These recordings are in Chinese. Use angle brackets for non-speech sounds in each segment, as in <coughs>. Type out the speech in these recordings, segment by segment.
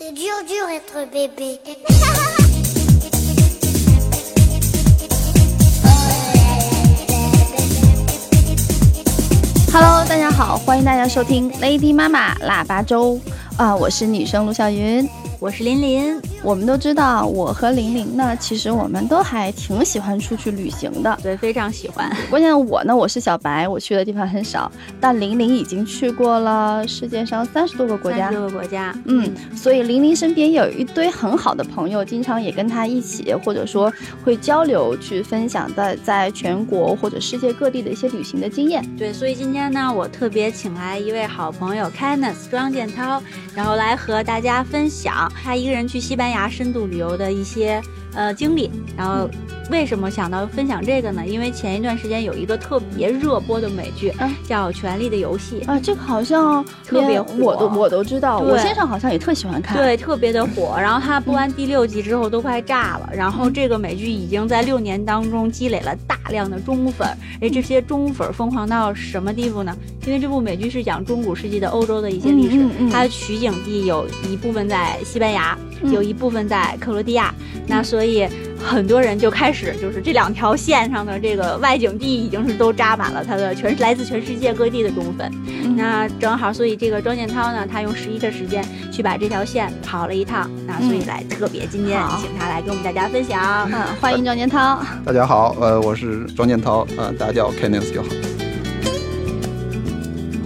Hello，大家好，欢迎大家收听 Lady 妈妈腊八粥啊，我是女生卢小云。我是琳琳，我们都知道，我和玲玲呢，其实我们都还挺喜欢出去旅行的，对，非常喜欢。关键我呢，我是小白，我去的地方很少，但玲玲已经去过了世界上三十多个国家，三十多个国家，嗯，所以玲玲身边有一堆很好的朋友，经常也跟她一起，或者说会交流，去分享在在全国或者世界各地的一些旅行的经验。对，所以今天呢，我特别请来一位好朋友 Kenneth 庄建涛，然后来和大家分享。他一个人去西班牙深度旅游的一些呃经历，然后为什么想到分享这个呢？因为前一段时间有一个特别热播的美剧，叫《权力的游戏》啊，这个好像特别火，我都我都知道，我先生好像也特喜欢看，对，特别的火。然后他播完第六集之后都快炸了，然后这个美剧已经在六年当中积累了大量的忠粉，哎，这些忠粉疯狂到什么地步呢？因为这部美剧是讲中古世纪的欧洲的一些历史，它的取景地有一部分在西班牙，有一部分在克罗地亚，那所以很多人就开始就是这两条线上的这个外景地已经是都扎满了他的全来自全世界各地的忠粉，那正好，所以这个庄建涛呢，他用十一的时间去把这条线跑了一趟，那所以来特别今天请他来跟我们大家分享，嗯，欢迎庄建涛。大家好，呃，我是庄建涛，呃，大家叫 Kenneth 就好。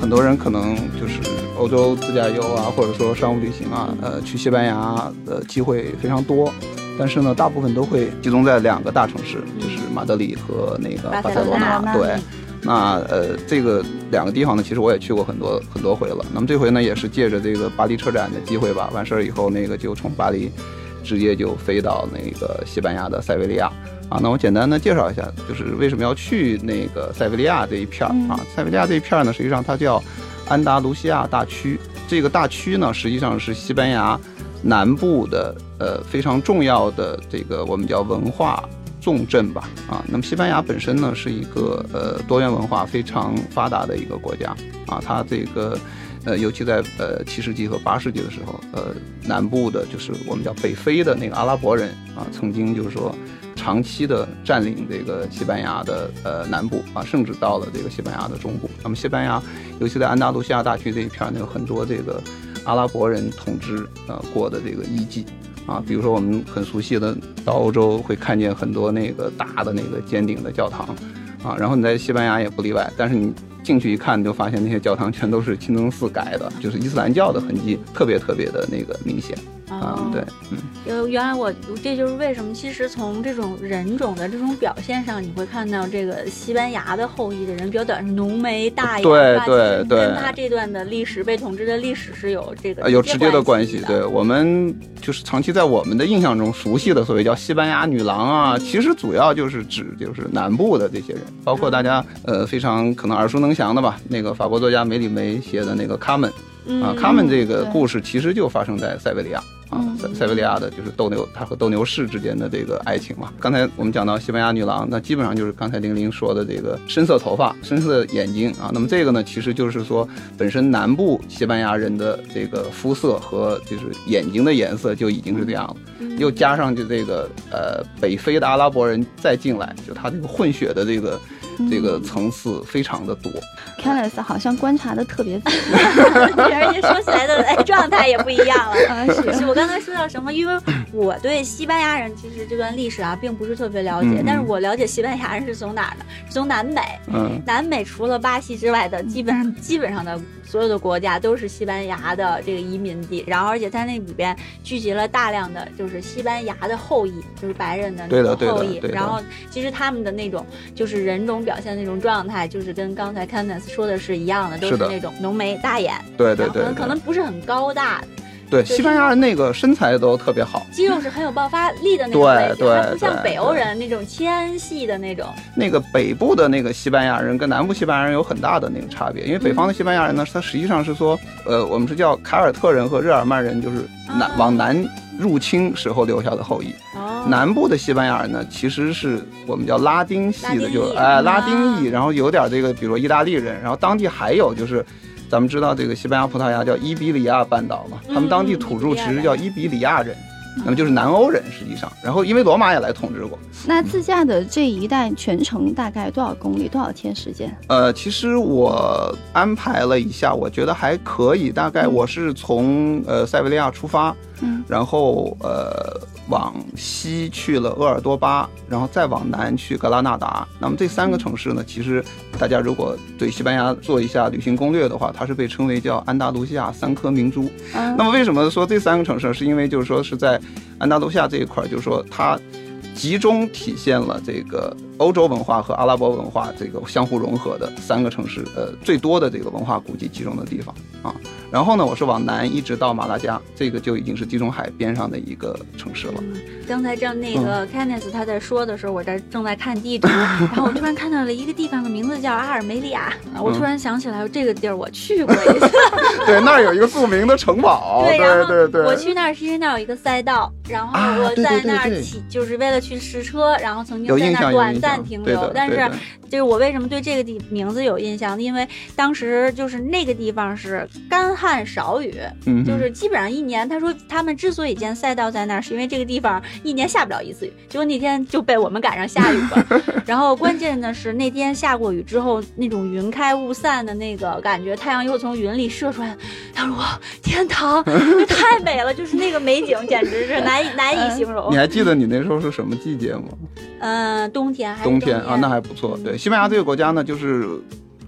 很多人可能就是欧洲自驾游啊，或者说商务旅行啊，呃，去西班牙的机会非常多，但是呢，大部分都会集中在两个大城市，就是马德里和那个巴塞罗那。对，那呃，这个两个地方呢，其实我也去过很多很多回了。那么这回呢，也是借着这个巴黎车展的机会吧，完事儿以后，那个就从巴黎直接就飞到那个西班牙的塞维利亚。啊，那我简单的介绍一下，就是为什么要去那个塞维利亚这一片儿啊？塞维利亚这一片儿呢，实际上它叫安达卢西亚大区。这个大区呢，实际上是西班牙南部的呃非常重要的这个我们叫文化重镇吧。啊，那么西班牙本身呢是一个呃多元文化非常发达的一个国家啊。它这个呃尤其在呃七世纪和八世纪的时候，呃南部的就是我们叫北非的那个阿拉伯人啊，曾经就是说。长期的占领这个西班牙的呃南部啊，甚至到了这个西班牙的中部。那么西班牙，尤其在安达卢西亚大区这一片呢，有很多这个阿拉伯人统治啊过的这个遗迹。啊，比如说我们很熟悉的，到欧洲会看见很多那个大的那个尖顶的教堂。啊，然后你在西班牙也不例外，但是你进去一看，就发现那些教堂全都是清真寺改的，就是伊斯兰教的痕迹特别特别的那个明显。啊，对，嗯，呃，原来我这就是为什么，其实从这种人种的这种表现上，你会看到这个西班牙的后裔的人比较短，是浓眉大眼，对对对，跟他这段的历史被统治的历史是有这个有直接的关系。对我们就是长期在我们的印象中熟悉的所谓叫西班牙女郎啊，其实主要就是指就是南部的这些人，包括大家呃非常可能耳熟能详的吧，那个法国作家梅里梅写的那个《卡门》，啊，《卡门》这个故事其实就发生在塞维利亚。啊，塞塞维利亚的就是斗牛，他和斗牛士之间的这个爱情嘛。刚才我们讲到西班牙女郎，那基本上就是刚才玲玲说的这个深色头发、深色眼睛啊。那么这个呢，其实就是说本身南部西班牙人的这个肤色和就是眼睛的颜色就已经是这样了，又加上就这个呃北非的阿拉伯人再进来，就他这个混血的这个。这个层次非常的多，Calis 好像观察的特别仔细，<laughs> 而且说起来的哎状态也不一样了。是是我刚才说到什么？因为我对西班牙人其实这段历史啊并不是特别了解，但是我了解西班牙人是从哪儿呢？是从南美。嗯，南美除了巴西之外的，基本上基本上的。所有的国家都是西班牙的这个移民地，然后而且在那里边聚集了大量的就是西班牙的后裔，就是白人的那种后裔。然后其实他们的那种就是人种表现那种状态，就是跟刚才 Candice 说的是一样的，都是那种浓眉大眼，对对对，可能可能不是很高大。对，西班牙人那个身材都特别好，肌肉是很有爆发力的那种类型，它不像北欧人那种纤细的那种。那个北部的那个西班牙人跟南部西班牙人有很大的那个差别，因为北方的西班牙人呢，他实际上是说，呃，我们是叫凯尔特人和日耳曼人，就是南往南入侵时候留下的后裔。哦。南部的西班牙人呢，其实是我们叫拉丁系的，就哎拉丁裔，然后有点这个，比如说意大利人，然后当地还有就是。咱们知道这个西班牙、葡萄牙叫伊比利亚半岛嘛，他们当地土著其实叫伊比利亚人，那么就是南欧人实际上。然后因为罗马也来统治过，那自驾的这一带全程大概多少公里，多少天时间？呃，其实我安排了一下，我觉得还可以。大概我是从呃塞维利亚出发，嗯然后呃往西去了鄂尔多巴，然后再往南去格拉纳达。那么这三个城市呢，其实大家如果对西班牙做一下旅行攻略的话，它是被称为叫安达卢西亚三颗明珠。嗯那么为什么说这三个城市？是因为就是说是在安达卢西亚这一块儿，就是说它集中体现了这个欧洲文化和阿拉伯文化这个相互融合的三个城市，呃，最多的这个文化古迹集中的地方啊。然后呢，我是往南一直到马拉加，这个就已经是地中海边上的一个城市了。刚才正那嗯个 Kenneth 他在说的时候，我这正在看地图，然后我突然看到了一个地方的名字叫阿尔梅利亚，我嗯突然想起来这个地儿我去过一次。<laughs> 对，那儿有一个著名的城堡，<laughs> 对，然后对对。我去那儿是因为那儿有一个赛道，然后我在那儿骑，就是为了去试车，然后曾经在那儿短，暂停。留但是就是我为什么对这个地名字有印象？因为当时就是那个地方是干旱少雨，嗯，就是基本上一年，他说他们之所以建赛道在那儿，是因为这个地方一年下不了一次雨。结果那天就被我们赶上下雨了。<laughs> 然后关键的是那天下过雨之后，那种云开雾散的那个感觉，太阳又从云里射出来，他说哇，天堂，这太美了，就是那个美景简直是难以难以形容 <laughs> 你。还记得你那时候是什么季节吗？嗯，冬天还冬天啊，那还不错。嗯对，西班牙这个国家呢，就是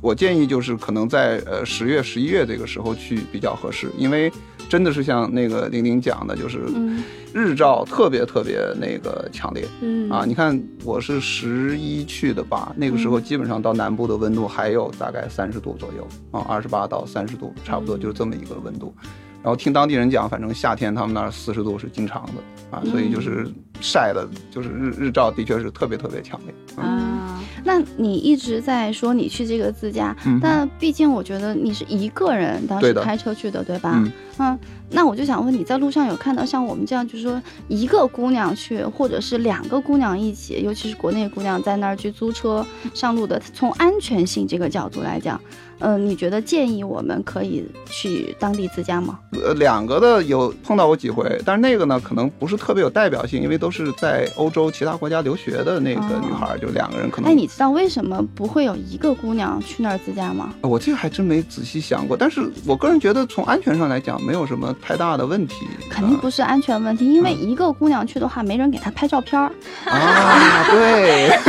我建议就是可能在呃十月、十一月这个时候去比较合适，因为真的是像那个玲玲讲的，就是嗯日照特别特别那个强烈嗯啊。你看我是十一去的吧，那个时候基本上到南部的温度还有大概三十度左右啊，二十八到三十度，差不多就是这么一个温度。然后听当地人讲，反正夏天他们那儿四十度是经常的啊，所以就是晒的，就是日日照的确是特别特别强烈。嗯啊，那你一直在说你去这个自驾，嗯但毕竟我觉得你是一个人当时开车去的，对吧？嗯嗯，那我就想问你在路上有看到像我们这样，就是说一个姑娘去，或者是两个姑娘一起，尤其是国内姑娘在那儿去租车上路的，从安全性这个角度来讲，嗯、你觉得建议我们可以去当地自驾吗？呃，两个的有碰到过几回，但是那个呢，可能不是特别有代表性，因为都是在欧洲其他国家留学的那个女孩儿，就两个人可能。哎，你知道为什么不会有一个姑娘去那儿自驾吗？我这个还真没仔细想过，但是我个人觉得从安全上来讲，没有什么太大的问题。肯定不是安全问题，因为一个姑娘去的话，没人给她拍照片儿。啊，对，<laughs>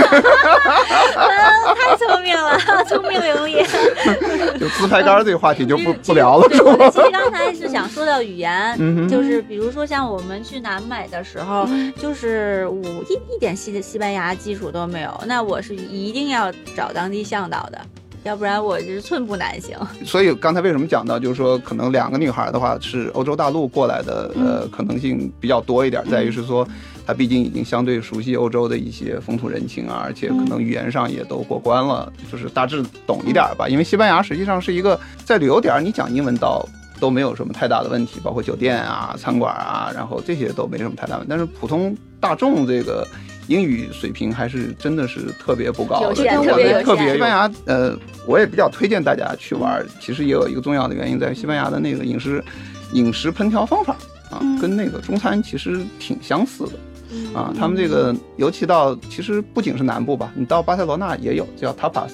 太聪明了，<laughs> 聪明伶俐。<laughs> 就自拍杆这个话题就不不聊了，是吧？我其实刚才是想说到语言，就是比如说像我们去南美的时候，嗯就是我一一点西西班牙基础都没有，那我是一定要找当地向导的，要不然我就是寸步难行。所以刚才为什么讲到，就是说可能两个女孩的话是欧洲大陆过来的，呃，可能性比较多一点，在于是说她毕竟已经相对熟悉欧洲的一些风土人情啊，而且可能语言上也都过关了，就是大致懂一点吧。因为西班牙实际上是一个在旅游点儿你讲英文倒都没有什么太大的问题，包括酒店啊、餐馆啊，然后这些都没什么太大问题。但是普通大众这个英语水平还是真的是特别不高的，特别特别西班牙，呃，我也比较推荐大家去玩。其实也有一个重要的原因，在于西班牙的那个饮食饮食烹调方法啊嗯，跟那个中餐其实挺相似的。啊，嗯他们这个尤其到其实不仅是南部吧，你到巴塞罗那也有叫 tapas，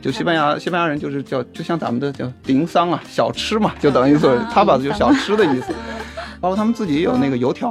就西班牙西班牙人就是叫就像咱们的叫零桑啊，小吃嘛，就等于说啊 tapas 就是小吃的意思。<laughs> 包括他们自己也有那个油条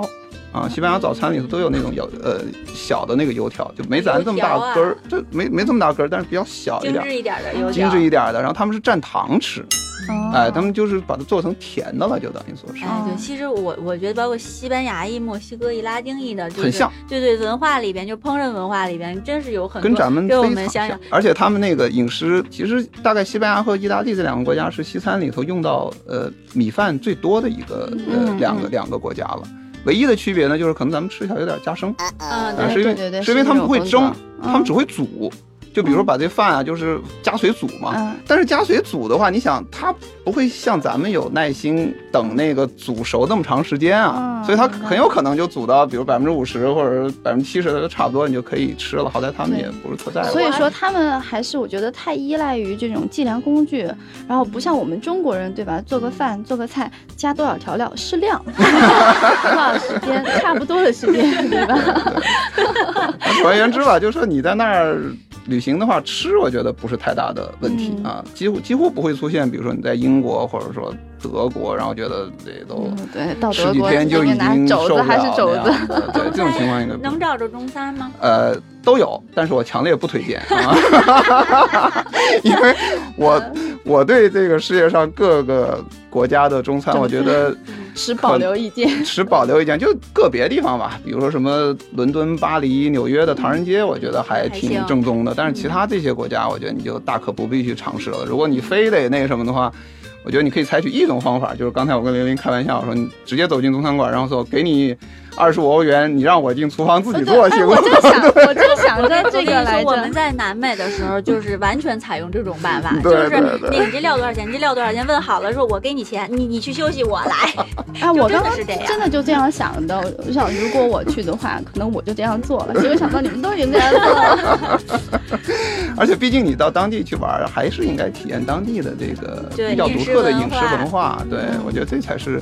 啊，西班牙早餐里头都有那种油呃小的那个油条，就没咱这么大根儿，这没没这么大根儿，但是比较小一点。精致一点的油精致一点的，然后他们是蘸糖吃，哦哎，他们就是把它做成甜的了，就等于说是。哎，对，其实我我觉得包括西班牙裔、墨西哥裔、拉丁裔的，就是很像，对对，文化里边就烹饪文化里边，真是有很多跟咱们跟我非常们想想，，而且他们那个饮食，其实大概西班牙和意大利这两个国家是西餐里头用到呃米饭最多的一个呃嗯嗯两个两个国家了。唯一的区别呢，就是可能咱们吃起来有点夹生，嗯，啊，对是因为对对对是因为他们不会蒸他们只会煮。就比如说把这饭啊，就是加水煮嘛。嗯但是加水煮的话，你想它不会像咱们有耐心等那个煮熟那么长时间啊，嗯所以它很有可能就煮到比如百分之五十或者百分之七十的差不多，你就可以吃了。好在他们也不是特在乎。所以说他们还是我觉得太依赖于这种计量工具，然后不像我们中国人对吧？做个饭做个菜加多少调料适量，<laughs> <laughs> 多少时间差不多的时间对吧？<laughs> 总而言之吧，就是说你在那儿旅行的话，吃我觉得不是太大的问题、嗯。啊，几乎几乎不会出现，比如说你在英国或者说德国，然后觉得这都嗯，对，到十德国几天就已经受不了肘子还是肘子对，<laughs> 这种情况应该能找着中餐吗？呃，都有，但是我强烈不推荐啊，<laughs> 因为我我对这个世界上各个国家的中餐，我觉得 <laughs> 持保留意见。持保留意见，就个别地方吧，比如说什么伦敦、巴黎、纽约的唐人街，我觉得还挺正宗的。但是其他这些国家，我觉得你就大可不必去尝试了。如果你非得那个什么的话，我觉得你可以采取一种方法，就是刚才我跟玲玲开玩笑我说，你直接走进中餐馆，然后说给你二十五欧元，你让我进厨房自己做，哎行吗我？就 <laughs> 想，我就想在这个来着们。在南美的时候，就是完全采用这种办法，对就是对对你你这料多少钱？你这料多少钱？问好了，说我给你钱，你你去休息，我来。啊，<laughs> 我刚刚真的是这样真的就这样想的。我想，如果我去的话，可能我就这样做了。<laughs> 结果想到你们都已经这样做了，而且毕竟你到当地去玩，还是应该体验当地的这个比较独特的饮食文化文化。对，我觉得这才是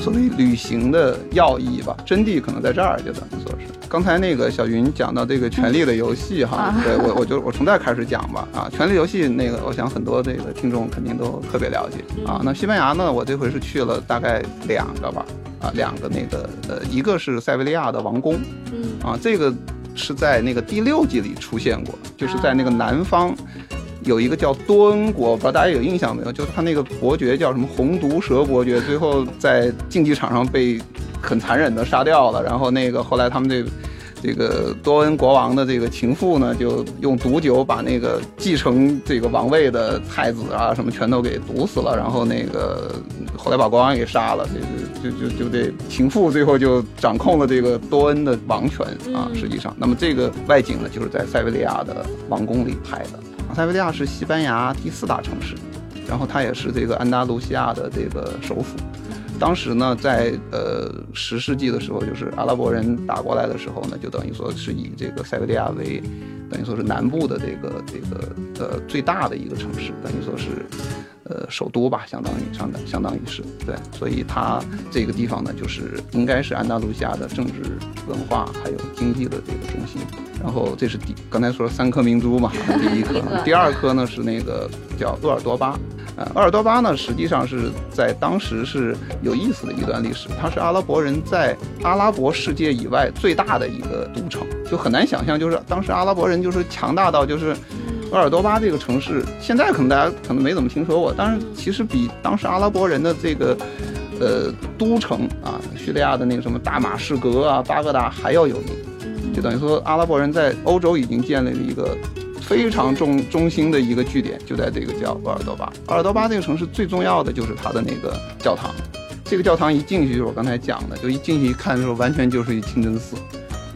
所谓旅行的要义吧，真谛可能在这儿，就等于说是。刚才那个小云讲到这个《权力的游戏》哈，啊对我我就我从这儿开始讲吧啊，《权力游戏》那个我想很多这个听众肯定都特别了解啊。那西班牙呢，我这回是去了大概两个吧啊，两个那个呃，一个是塞维利亚的王宫，嗯，啊，这个是在那个第六季里出现过，就是在那个南方有一个叫多恩国，不知道大家有印象没有？就是他那个伯爵叫什么红毒蛇伯爵，最后在竞技场上被很残忍的杀掉了，然后那个后来他们这。这个多恩国王的这个情妇呢，就用毒酒把那个继承这个王位的太子啊什么全都给毒死了，然后那个后来把国王给杀了，这个就就就这情妇最后就掌控了这个多恩的王权啊，实际上，那么这个外景呢，就是在塞维利亚的王宫里拍的。塞维利亚是西班牙第四大城市，然后它也是这个安达卢西亚的这个首府。当时呢，在呃十世纪的时候，就是阿拉伯人打过来的时候呢，就等于说是以这个塞维利亚为等于说是南部的这个这个呃最大的一个城市，等于说是呃首都吧，相当于相当相当于是对，所以它这个地方呢，就是应该是安达卢西亚的政治文化还有经济的这个中心。然后这是第刚才说三颗明珠嘛，<laughs> 第一颗，第二颗呢是那个叫鄂尔多巴。呃，鄂尔多巴呢，实际上是在当时是有意思的一段历史，它是阿拉伯人在阿拉伯世界以外最大的一个都城，就很难想象，就是当时阿拉伯人就是强大到就是鄂尔多巴这个城市，现在可能大家可能没怎么听说过，但是其实比当时阿拉伯人的这个呃都城啊，叙利亚的那个什么大马士革啊、巴格达还要有名。就等于说，阿拉伯人在欧洲已经建立了一个非常中中心的一个据点，就在这个叫鄂尔多巴。鄂尔多巴这个城市最重要的就是它的那个教堂，这个教堂一进去就是我刚才讲的，就一进去一看的时候，完全就是一清真寺。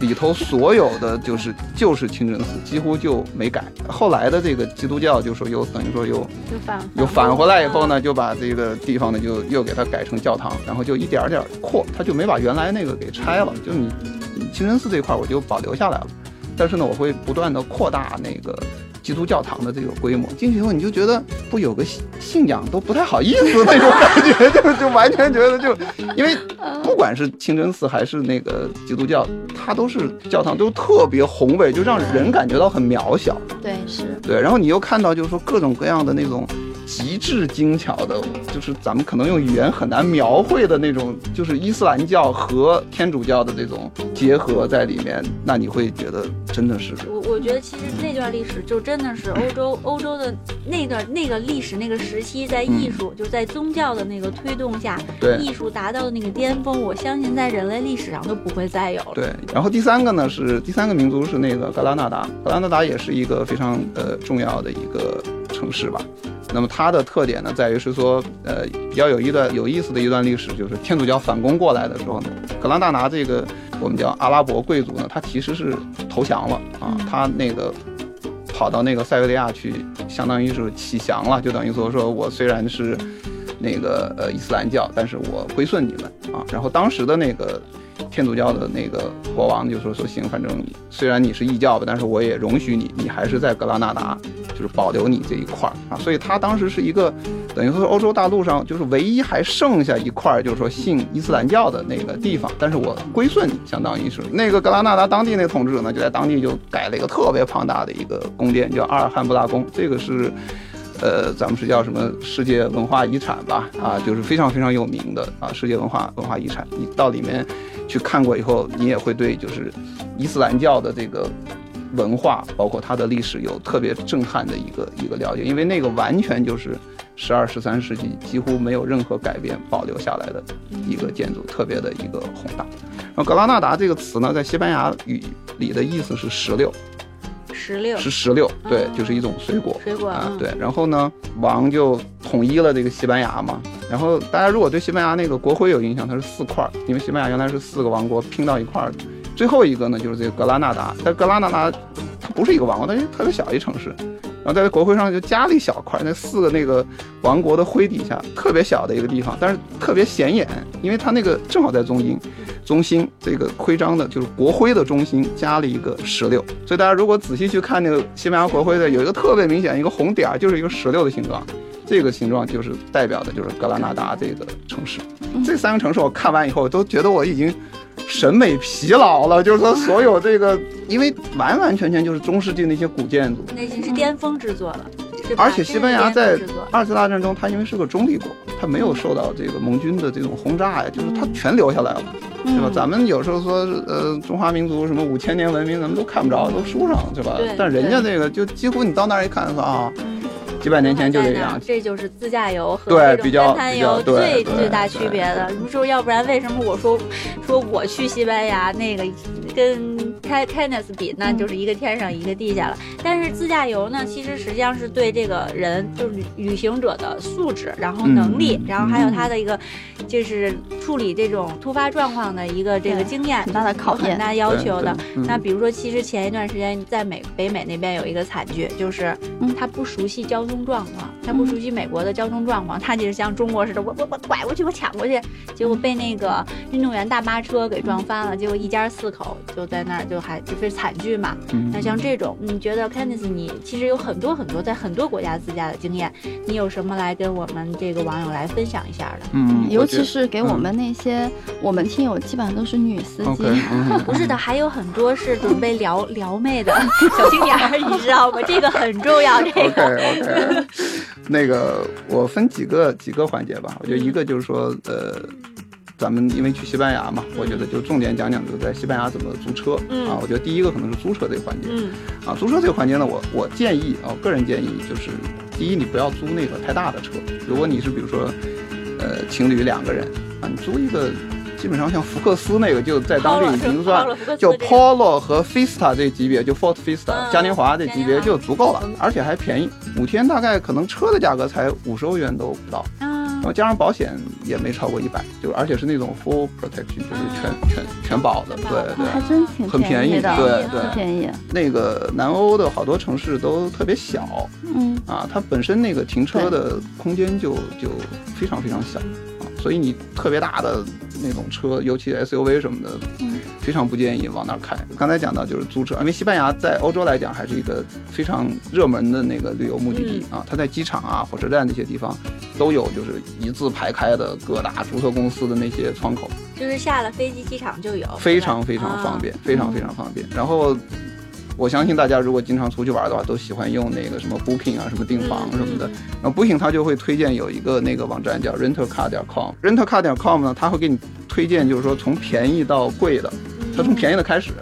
里头所有的就是就是清真寺，几乎就没改。后来的这个基督教就说又等于说又又返回来以后呢，就把这个地方呢就又给它改成教堂，然后就一点儿点儿扩，他就没把原来那个给拆了。就你你清真寺这块儿我就保留下来了，但是呢，我会不断的扩大那个基督教堂的这个规模。进去以后你就觉得不有个信信仰都不太好意思那种感觉，<laughs> 就就完全觉得就因为不管是清真寺还是那个基督教，它都是教堂都特别宏伟，就让人感觉到很渺小。对，是对，然后你又看到就是说各种各样的那种极致精巧的，就是咱们可能用语言很难描绘的那种，就是伊斯兰教和天主教的这种结合在里面，那你会觉得真的是我我觉得其实那段历史就真的是欧洲欧洲的那段那个历史那个时期，在艺术、就是在宗教的那个推动下，对艺术达到的那个巅峰，我相信在人类历史上都不会再有了。对。然后第三个呢是第三个民族是那个格拉纳达，格拉纳达也是一个非常呃重要的一个城市吧。那么它的特点呢，在于是说，呃，比较有一段有意思的一段历史，就是天主教反攻过来的时候呢，格拉纳达这个我们叫阿拉伯贵族呢，他其实是投降了啊，他那个跑跑到那个塞维利亚去，相当于是起降了，就等于说说我虽然是那个呃伊斯兰教，但是我归顺你们啊。然后当时的那个天主教的那个国王就说说行，反正虽然你是异教吧，但是我也容许你，你还是在格拉纳达，就是保留你这一块儿啊。所以他当时是一个等于说欧洲大陆上就是唯一还剩下一块儿，就是说信伊斯兰教的那个地方，但是我归顺你，相当于是那个格拉纳达当地那个统治者呢，就在当地就盖了一个特别庞大的一个宫殿，叫阿尔汉布拉宫，这个是。呃，咱们是叫什么世界文化遗产吧？啊，就是非常非常有名的啊，世界文化文化遗产。你到里面去看过以后，你也会对就是伊斯兰教的这个文化，包括它的历史有特别震撼的一个一个了解，因为那个完全就是十二、十三世纪几乎没有任何改变保留下来的一个建筑，特别的一个宏大。然后格拉纳达这个词呢，在西班牙语里的意思是石榴。石榴是石榴，对，就是一种水果。水果嗯，啊对。然后呢，王就统一了这个西班牙嘛。然后大家如果对西班牙那个国徽有印象，它是四块儿，因为西班牙原来是四个王国拼到一块儿的。最后一个呢，就是这个格拉纳达。但格拉纳达它不是一个王国，它是特别小一城市。然后在国徽上就加了一小块，那四个那个王国的徽底下特别小的一个地方，但是特别显眼，因为它那个正好在中心。中心这个徽章的，就是国徽的中心加了一个石榴，所以大家如果仔细去看那个西班牙国徽的，有一个特别明显一个红点儿，就是一个石榴的形状，这个形状就是代表的就是格拉纳达这个城市。这三个城市我看完以后都觉得我已经审美疲劳了，就是说所有这个，因为完完全全就是中世纪那些古建筑，那已经是巅峰之作了。而且西班牙在二次大战中，它因为是个中立国，它没有受到这个盟军的这种轰炸呀，就是它全留下来了。对吧？嗯咱们有时候说，呃，中华民族什么五千年文明，咱们都看不着，都书上对吧？但人家这个就几乎你到那儿一看，说啊，几百年前就这样。这就是自驾游和对这种比较单滩游最最大区别的。你说，要不然为什么我说说我去西班牙那个跟开开纳斯比，那就是一个天上一个地下了。但是自驾游呢，其实实际上是对这个人就是旅旅行者的素质，然后能力，嗯然后还有他的一个就是处理这种突发状况的一个这个经验，很大的考验有很大要求的。那比如说，其实前一段时间在美北美那边有一个惨剧，就是嗯他不熟悉交通状况，他不熟悉美国的交通状况，他就是像中国似的，我我我拐过去，我抢过去，结果被那个运动员大巴车给撞翻了，结果一家四口就在那儿就还就是惨剧嘛。嗯那像这种，你觉得 Candice 你其实有很多很多在很多国家自驾的经验，你有什么来跟我们这个网友来分享一下的？嗯，尤其是给我们那些我们听友，基本上都是女司机。<laughs> 不是的，还有很多是准备撩撩妹的 <laughs> 小青年儿，你知道吗？<laughs> 这个很重要，这 OK 个。OK，那个我分几个几个环节吧。我觉得一个就是说，呃，咱们因为去西班牙嘛，我觉得就重点讲讲就在西班牙怎么租车、嗯啊。我觉得第一个可能是租车这个环节、嗯啊。租车这个环节呢，我我建议啊，我个人建议就是，第一你不要租那个太大的车。如果你是比如说，呃，情侣两个人啊，你租一个。基本上像福克斯那个，就在当地已经算 <laughs> 就 Polo 和 Fiesta 这级别，就 Ford Fiesta 嗯嘉年华这级别就足够了嗯，而且还便宜。五天大概可能车的价格才五十欧元都不到，啊然后加上保险也没超过一百，就是而且是那种 full protection，就是全全全保的，对对啊还对。真挺很便宜的，对对很便宜。那个南欧的好多城市都特别小嗯，啊，它本身那个停车的空间就就非常非常小啊，所以你特别大的那种车，尤其 SUV 什么的，嗯非常不建议往那儿开。刚才讲到就是租车，因为西班牙在欧洲来讲还是一个非常热门的那个旅游目的地嗯啊，它在机场啊、火车站这些地方都有就是一字排开的各大租车公司的那些窗口，就是下了飞机机场就有，非常非常方。啊便，非常非常方便。然后。我相信大家如果经常出去玩的话，都喜欢用那个什么 Booking 啊，什么订房嗯什么的。然后 Booking 它就会推荐有一个那个网站叫 rentalcar 点 com。rentalcar 点 com 呢，它会给你推荐，就是说从便宜到贵的，它从便宜的开始，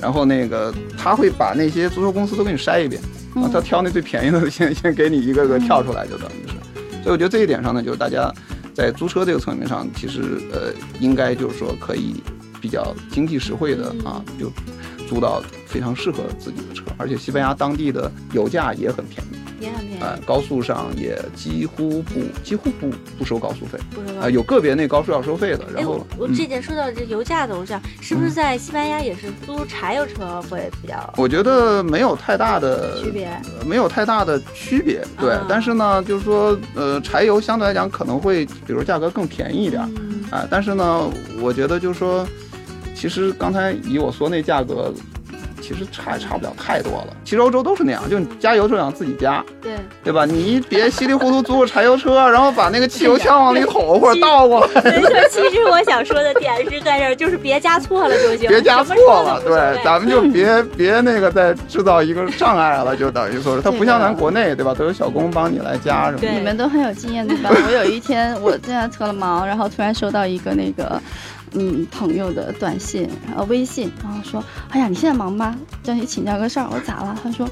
然后那个他会把那些租车公司都给你筛一遍，啊，他挑那最便宜的先先给你一个个跳出来，就等于是。所以我觉得这一点上呢，就是大家在租车这个层面上，其实呃应该就是说可以比较经济实惠的啊，就租到非常适合自己的车，而且西班牙当地的油价也很便宜。也很便便宜呃，高速上也几乎不几乎不不收高速费不是吧啊、有个别那高速要收费的。哎，然后我我嗯这点说到这油价的，我想是不是在西班牙也是租柴油车会比较我觉得没有太大的区别？呃没有太大的区别，对。啊但是呢，就是说，呃，柴油相对来讲可能会，比如价格更便宜一点，嗯啊、但是呢，我觉得就是说，其实刚才以我说那价格，其实差也差不了太多了。其实欧洲都是那样，就你加油就想自己加，对，对吧？你别稀里糊涂租个柴油车，然后把那个汽油枪往里捅或者倒过来，<laughs> 没错。其实我想说的点是在这儿，就是别加错了就行，别加错了，对，咱们就别 <laughs> 别那个再制造一个障碍了，就等于说是它不像咱国内，对吧？都有小工帮你来加什么的。对你们都很有经验对吧？我有一天我正在测了毛，然后突然收到一个那个。嗯，朋友的短信，呃微信，然后说，哎呀，你现在忙吗？叫你请教个事儿。我咋了？他说，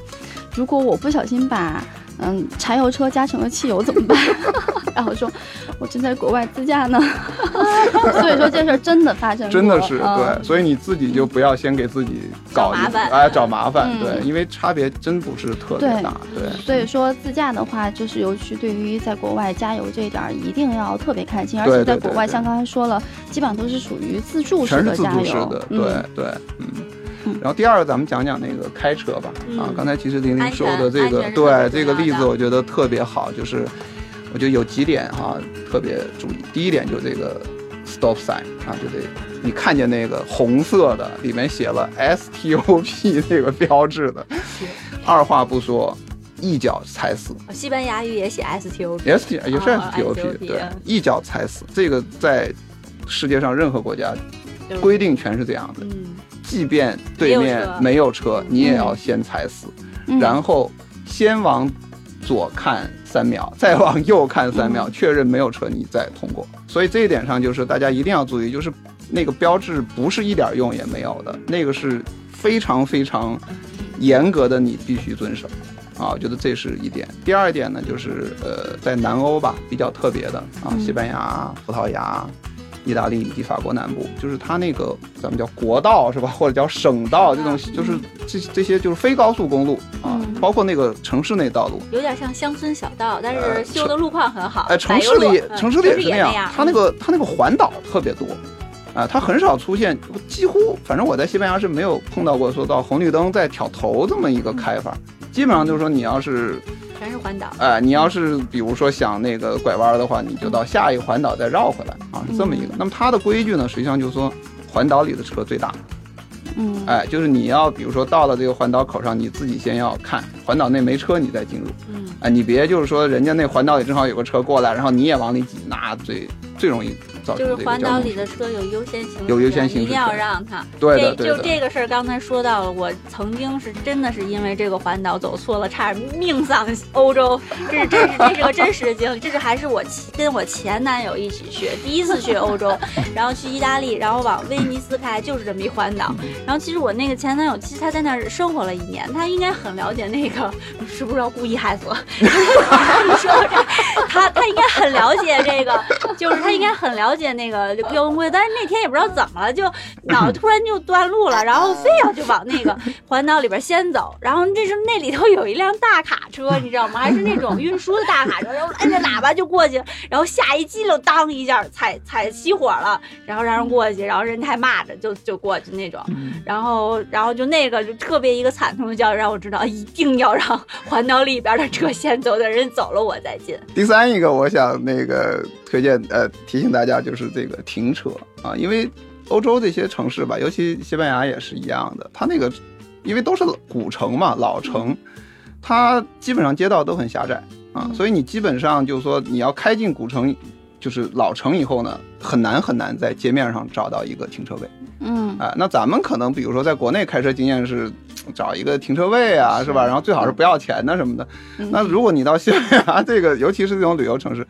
如果我不小心把嗯柴油车加成了汽油怎么办？<laughs> 然后说，我正在国外自驾呢。<laughs> 所以说这事儿真的发生过，<laughs> 真的是嗯对，所以你自己就不要先给自己搞麻烦哎，找麻烦，嗯对，因为差别真不是特别大，对。所以说自驾的话，就是尤其对于在国外加油这一点儿，一定要特别看清。而且在国外，像刚才说了，基本上都是属于自助式全是自的加油。助式的，嗯对对，嗯嗯。然后第二个，咱们讲讲那个开车吧。啊嗯，刚才其实玲玲说的这个，对这个例子，我觉得特别好，就是我觉得有几点哈特别注意。第一点就是这个 stop sign 啊，就得你看见那个红色的，里面写了 STOP 那 <laughs> 个标志的，二话不说，一脚踩死。西班牙语也写 STO，也是也是啊 STOP，、对嗯，一脚踩死，这个在世界上任何国家规定全是这样的。嗯，即便对面没有车，你也要先踩死，嗯然后先往左看三秒，<laughs> 再往右看三秒，确认没有车，你再通过。所以这一点上，就是大家一定要注意，就是那个标志不是一点用也没有的，那个是非常非常严格的，你必须遵守。啊，我觉得这是一点。第二点呢，就是呃，在南欧吧，比较特别的啊，嗯西班牙、葡萄牙、意大利以及法国南部，就是它那个咱们叫国道是吧，<laughs> 或者叫省道这种，就是这这些就是非高速公路啊，嗯。包括那个城市内道路。有点像乡村小道，但呃是修的路况很好。哎，城市里城市里也是那嗯样，它那个它那个环岛特别多，啊，它很少出现，几乎反正我在西班牙是没有碰到过说到红绿灯再挑头这么一个开法，基本上就是说你要是全是环岛。哎，你要是比如说想那个拐弯的话，你就到下一个环岛再绕回来啊，是这么一个。那么它的规矩呢，实际上就是说环岛里的车最大，嗯，哎，就是你要比如说到了这个环岛口上，你自己先要看环岛内没车，你再进入。嗯，哎，你别就是说人家那环岛里正好有个车过来，然后你也往里挤，那最最容易造成就是环岛里的车有优先行有优先行驶一定要让他。对的对的。这就这个事儿，刚才说到了，我曾经是真的是因为这个环岛走错了，差点命丧欧洲。这是真是这是个真实的经历，这是还是我前跟我前男友一起去，第一次去欧洲，<laughs> 然后去意大利，然后往威尼斯开，就是这么一环岛。然后其实我那个前男友，其实他在那儿生活了一年，他应该很了解那个，是不是要故意害死我？<laughs> 你说这，他他应该很了解这个，就是他应该很了解那个交通规则，但是那天也不知道怎么了，就脑子突然就断路了，然后非要就往那个 <laughs> 环岛里边先走，然后这时候那里头有一辆大卡车，你知道吗？还是那种运输的大卡车，然后按着喇叭就过去，然后下一激灵，当一下踩踩熄火了，然后让人过去，然后人家还骂着就就过去那种，然后然后就那个就特别一个惨痛的教育，让我知道一定要让环岛里边的车先走，等人走了我再进。第三一个，我想那个推荐呃提醒大家就是这个停车啊，因为欧洲这些城市吧，尤其西班牙也是一样的，它那个因为都是古城嘛，老城，它基本上街道都很狭窄啊，所以你基本上就是说你要开进古城，就是老城以后呢，很难很难在街面上找到一个停车位。嗯啊，那咱们可能比如说在国内开车经验是找一个停车位啊，是吧？然后最好是不要钱的什么的。嗯那如果你到西班牙这个，尤其是这种旅游城市，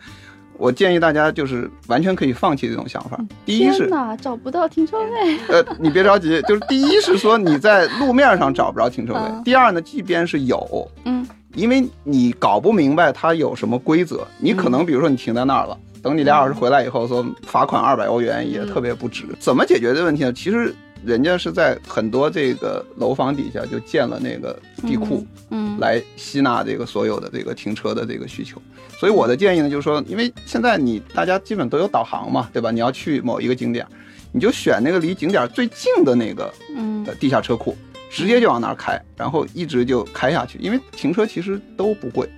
我建议大家就是完全可以放弃这种想法。第一是，哪，找不到停车位，呃，<laughs> 你别着急，就是第一是说你在路面上找不着停车位嗯，第二呢，即便是有，嗯因为你搞不明白它有什么规则，你可能比如说你停在那儿了。等你俩小时回来以后，说罚款二百欧元也特别不值。怎么解决这个问题呢？其实人家是在很多这个楼房底下就建了那个地库，嗯，来吸纳这个所有的这个停车的这个需求。所以我的建议呢，就是说，因为现在你大家基本都有导航嘛，对吧？你要去某一个景点，你就选那个离景点最近的那个嗯呃地下车库，直接就往那儿开，然后一直就开下去。因为停车其实都不贵，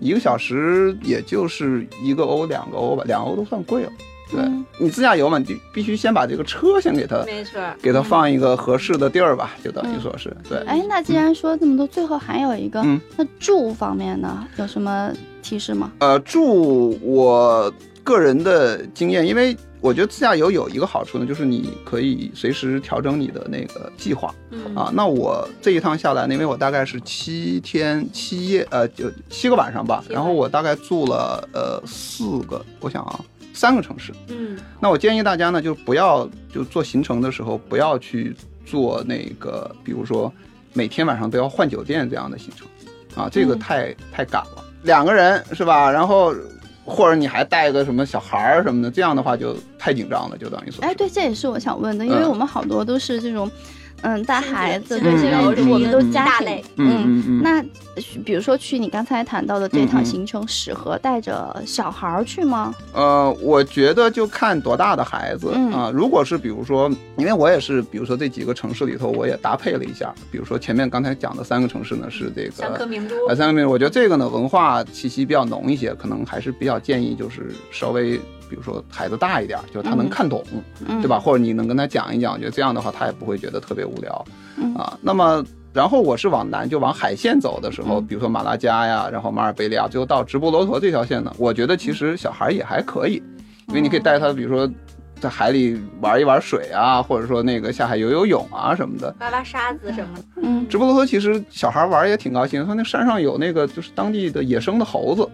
一个小时也就是一个欧两个欧吧，两欧都算贵了。对嗯你自驾游嘛，你必必须先把这个车先给它没错，给它放一个合适的地儿吧，就等于说是对。哎，那既然说这么多，最后还有一个，嗯那住方面呢，有什么提示吗？呃，住我个人的经验，因为我觉得自驾游有一个好处呢，就是你可以随时调整你的那个计划嗯啊。那我这一趟下来呢，因为我大概是七天七夜，呃，就七个晚上吧，然后我大概住了呃四个，我想啊，三个城市。嗯那我建议大家呢，就不要就做行程的时候，不要去做那个，比如说每天晚上都要换酒店这样的行程，啊，这个嗯太、太赶了。两个人是吧？然后或者你还带个什么小孩儿什么的，这样的话就太紧张了，就等于说。哎，对，这也是我想问的，因为嗯我们好多都是这种，嗯，带孩子，对，子这游是我们都是家庭，嗯嗯嗯。那比如说去你刚才谈到的这趟行程，适合带着小孩儿去吗？呃，我觉得就看多大的孩子嗯啊、如果是比如说，因为我也是，比如说这几个城市里头，我也搭配了一下。比如说前面刚才讲的三个城市呢，是这个三颗明珠，呃，三个名，我觉得这个呢文化气息比较浓一些，可能还是比较建议就是稍微，比如说孩子大一点，就是他能嗯看懂，嗯，对吧？？或者你能跟他讲一讲，我觉得这样的话他也不会觉得特别无聊嗯啊。那么。然后我是往南，就往海线走的时候，嗯比如说马拉加呀，然后马尔贝利亚，最后到直布罗陀这条线呢，我觉得其实小孩也还可以，因为你可以带他，比如说在海里玩一玩水啊，或者说那个下海游游泳啊什么的。挖挖沙子什么的。嗯直布罗陀其实小孩玩也挺高兴，他那山上有那个就是当地的野生的猴子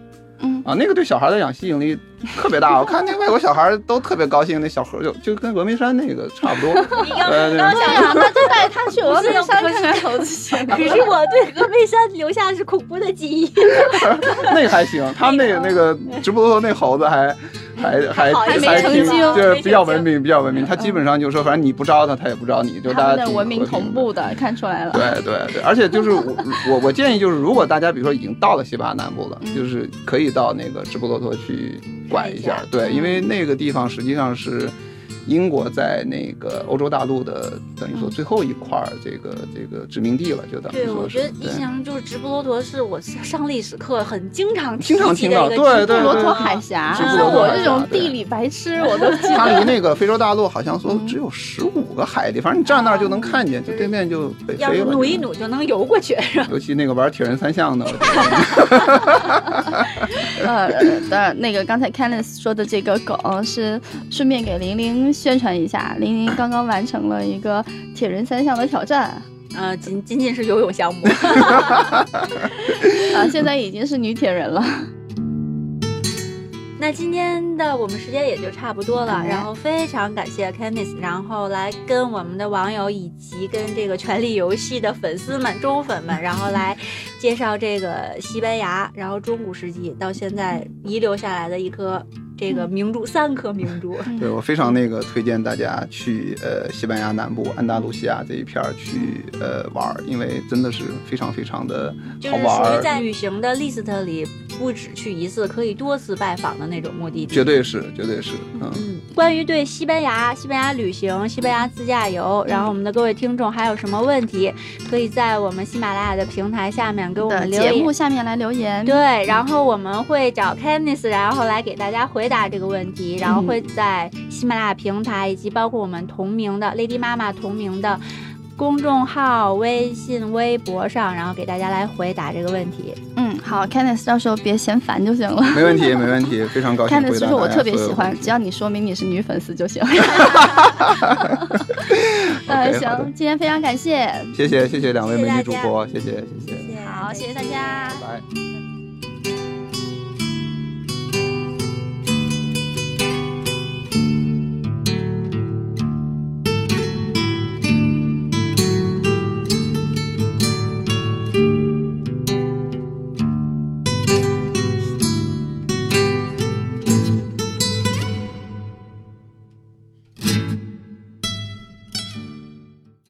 嗯啊，那个对小孩的养吸引力特别大。我看那外国小孩都特别高兴，那小猴就就跟峨眉山那个差不多。你刚呃刚想对呀，那就带他去峨眉山不是看看猴子去可是我对峨眉山留下的是恐怖的记忆。<laughs> 那还行，他们那个那个直布罗陀那猴子还还还还没还挺成精就是比较文明，比较文明。他基本上就是说，反正你不招他，他也不招你，就大家文明同步的，看出来了。对对对，而且就是我我我建议就是，如果大家比如说已经到了西班牙南部了，嗯就是可以到那个直布罗陀去拐一下对，嗯因为那个地方实际上是英国在那个欧洲大陆的等于说嗯。最后一块儿这个这个殖民地了，就等于对，说是我觉得对。印象就是直布罗陀是我上历史课很经常经常听到的一个对对直布罗陀海峡，像我这种地理白痴，我都记它得。离那个非洲大陆好像说嗯。只有十五个海里，反正你站那儿就能看见，就对面就北要是飞了。就。努一努就能游过去？尤其那个玩铁人三项的，<laughs> 呃，当然，那个刚才 Candice 说的这个梗是顺便给玲玲宣传一下，玲玲 <coughs> 刚刚完成了一个铁人三项的挑战，呃，仅仅仅是游泳项目。<laughs> <laughs> 啊，现在已经是女铁人了。<laughs> 那今天的我们时间也就差不多了，哎然后非常感谢 Candice，然后来跟我们的网友以及跟这个《权力游戏》的粉丝们、忠粉们，然后来介绍这个西班牙，然后中古世纪到现在遗留下来的一颗这个明珠，三颗明珠。对我非常那个推荐大家去呃西班牙南部安达卢西亚这一片儿去呃玩儿，因为真的是非常非常的就是好玩儿，属于在旅行的 list 里不止去一次，可以多次拜访的那种目的地。绝对是绝对是，嗯。嗯，关于对西班牙、西班牙旅行、西班牙自驾游，然后我们的各位听众还有什么问题，可以在我们喜马拉雅的平台下面给我们留言节目。下面来留言。对，然后我们会找 Candice，然后来给大家回答这个问题，然后会在喜马拉雅平台以及包括我们同名的 Lady 妈妈同名的公众号、微信、微博上，然后给大家来回答这个问题。嗯，好，Candice，到时候别嫌烦就行了。没问题，没问题，非常高兴回 Candice 答说我特别喜欢，只要你说明你是女粉丝就行。<laughs> 呃，行，今天非常感谢，谢谢谢谢两位美女主播，谢谢谢谢，谢谢，好，谢谢大家。拜拜。